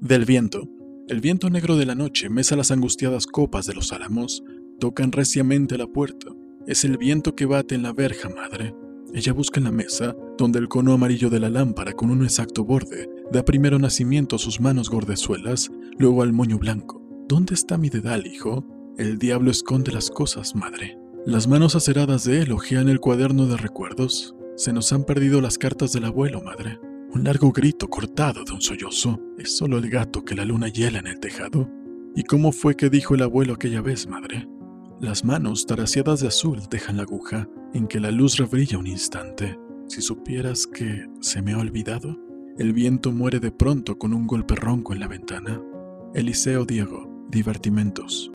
Del viento. El viento negro de la noche mesa las angustiadas copas de los álamos, tocan reciamente la puerta. Es el viento que bate en la verja, madre. Ella busca en la mesa, donde el cono amarillo de la lámpara con un exacto borde da primero nacimiento a sus manos gordezuelas, luego al moño blanco. ¿Dónde está mi dedal, hijo? El diablo esconde las cosas, madre. Las manos aceradas de él hojean el cuaderno de recuerdos. Se nos han perdido las cartas del abuelo, madre. Un largo grito cortado de un sollozo. Es solo el gato que la luna hiela en el tejado. ¿Y cómo fue que dijo el abuelo aquella vez, madre? Las manos taraciadas de azul dejan la aguja en que la luz rebrilla un instante. Si supieras que se me ha olvidado, el viento muere de pronto con un golpe ronco en la ventana. Eliseo Diego, Divertimentos.